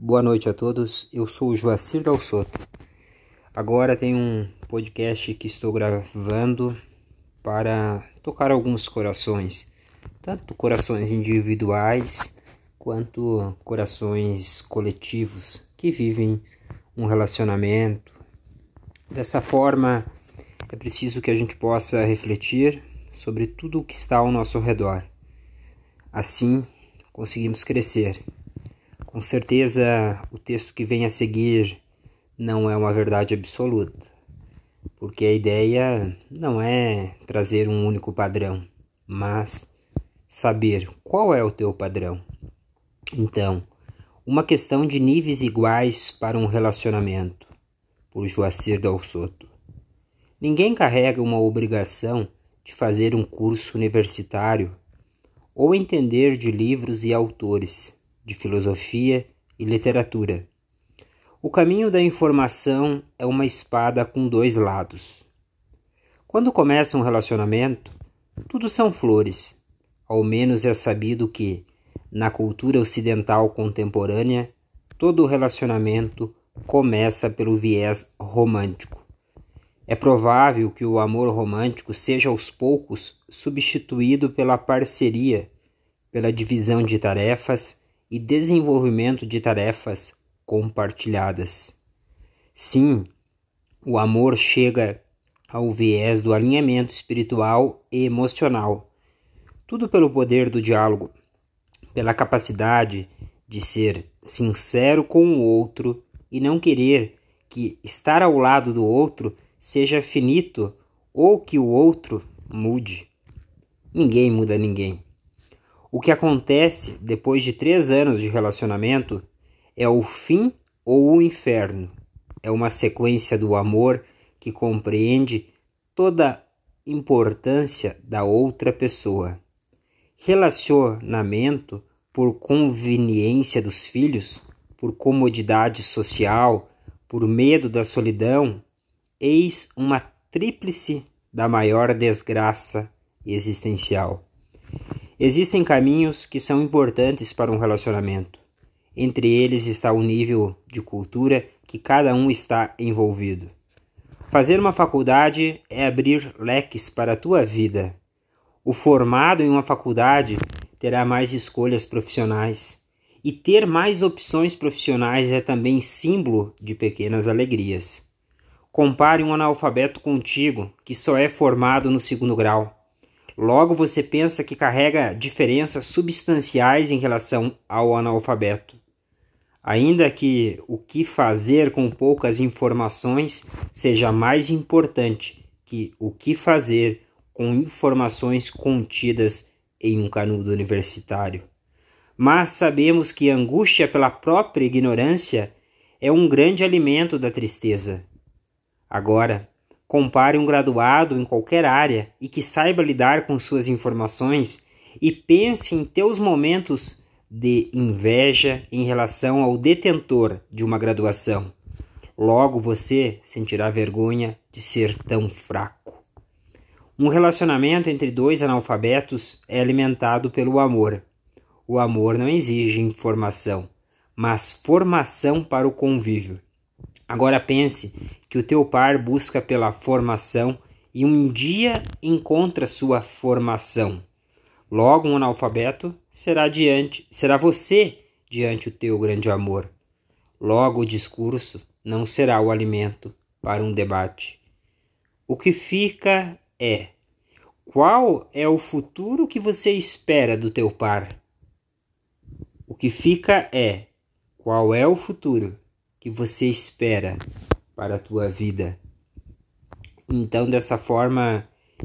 Boa noite a todos, eu sou o Joacir Dal Soto. Agora tem um podcast que estou gravando para tocar alguns corações, tanto corações individuais quanto corações coletivos que vivem um relacionamento. Dessa forma, é preciso que a gente possa refletir sobre tudo o que está ao nosso redor. Assim, conseguimos crescer. Com certeza, o texto que vem a seguir não é uma verdade absoluta, porque a ideia não é trazer um único padrão, mas saber qual é o teu padrão. Então, uma questão de níveis iguais para um relacionamento, por Joacir Dal Soto. Ninguém carrega uma obrigação de fazer um curso universitário ou entender de livros e autores, de filosofia e literatura. O caminho da informação é uma espada com dois lados. Quando começa um relacionamento, tudo são flores. Ao menos é sabido que, na cultura ocidental contemporânea, todo relacionamento começa pelo viés romântico. É provável que o amor romântico seja aos poucos substituído pela parceria, pela divisão de tarefas e desenvolvimento de tarefas compartilhadas. Sim, o amor chega ao viés do alinhamento espiritual e emocional. Tudo pelo poder do diálogo, pela capacidade de ser sincero com o outro e não querer que estar ao lado do outro seja finito ou que o outro mude. Ninguém muda ninguém. O que acontece depois de três anos de relacionamento é o fim ou o inferno. É uma sequência do amor que compreende toda a importância da outra pessoa. Relacionamento por conveniência dos filhos, por comodidade social, por medo da solidão, eis uma tríplice da maior desgraça existencial. Existem caminhos que são importantes para um relacionamento. Entre eles está o nível de cultura que cada um está envolvido. Fazer uma faculdade é abrir leques para a tua vida. O formado em uma faculdade terá mais escolhas profissionais. E ter mais opções profissionais é também símbolo de pequenas alegrias. Compare um analfabeto contigo, que só é formado no segundo grau. Logo você pensa que carrega diferenças substanciais em relação ao analfabeto. Ainda que o que fazer com poucas informações seja mais importante que o que fazer com informações contidas em um canudo universitário. Mas sabemos que a angústia pela própria ignorância é um grande alimento da tristeza. Agora, compare um graduado em qualquer área e que saiba lidar com suas informações e pense em teus momentos de inveja em relação ao detentor de uma graduação. Logo você sentirá vergonha de ser tão fraco. Um relacionamento entre dois analfabetos é alimentado pelo amor. O amor não exige informação, mas formação para o convívio. Agora pense que o teu par busca pela formação e um dia encontra sua formação. Logo um analfabeto será diante, será você diante o teu grande amor. Logo o discurso não será o alimento para um debate. O que fica é: qual é o futuro que você espera do teu par? O que fica é: qual é o futuro que você espera para a tua vida? Então, dessa forma,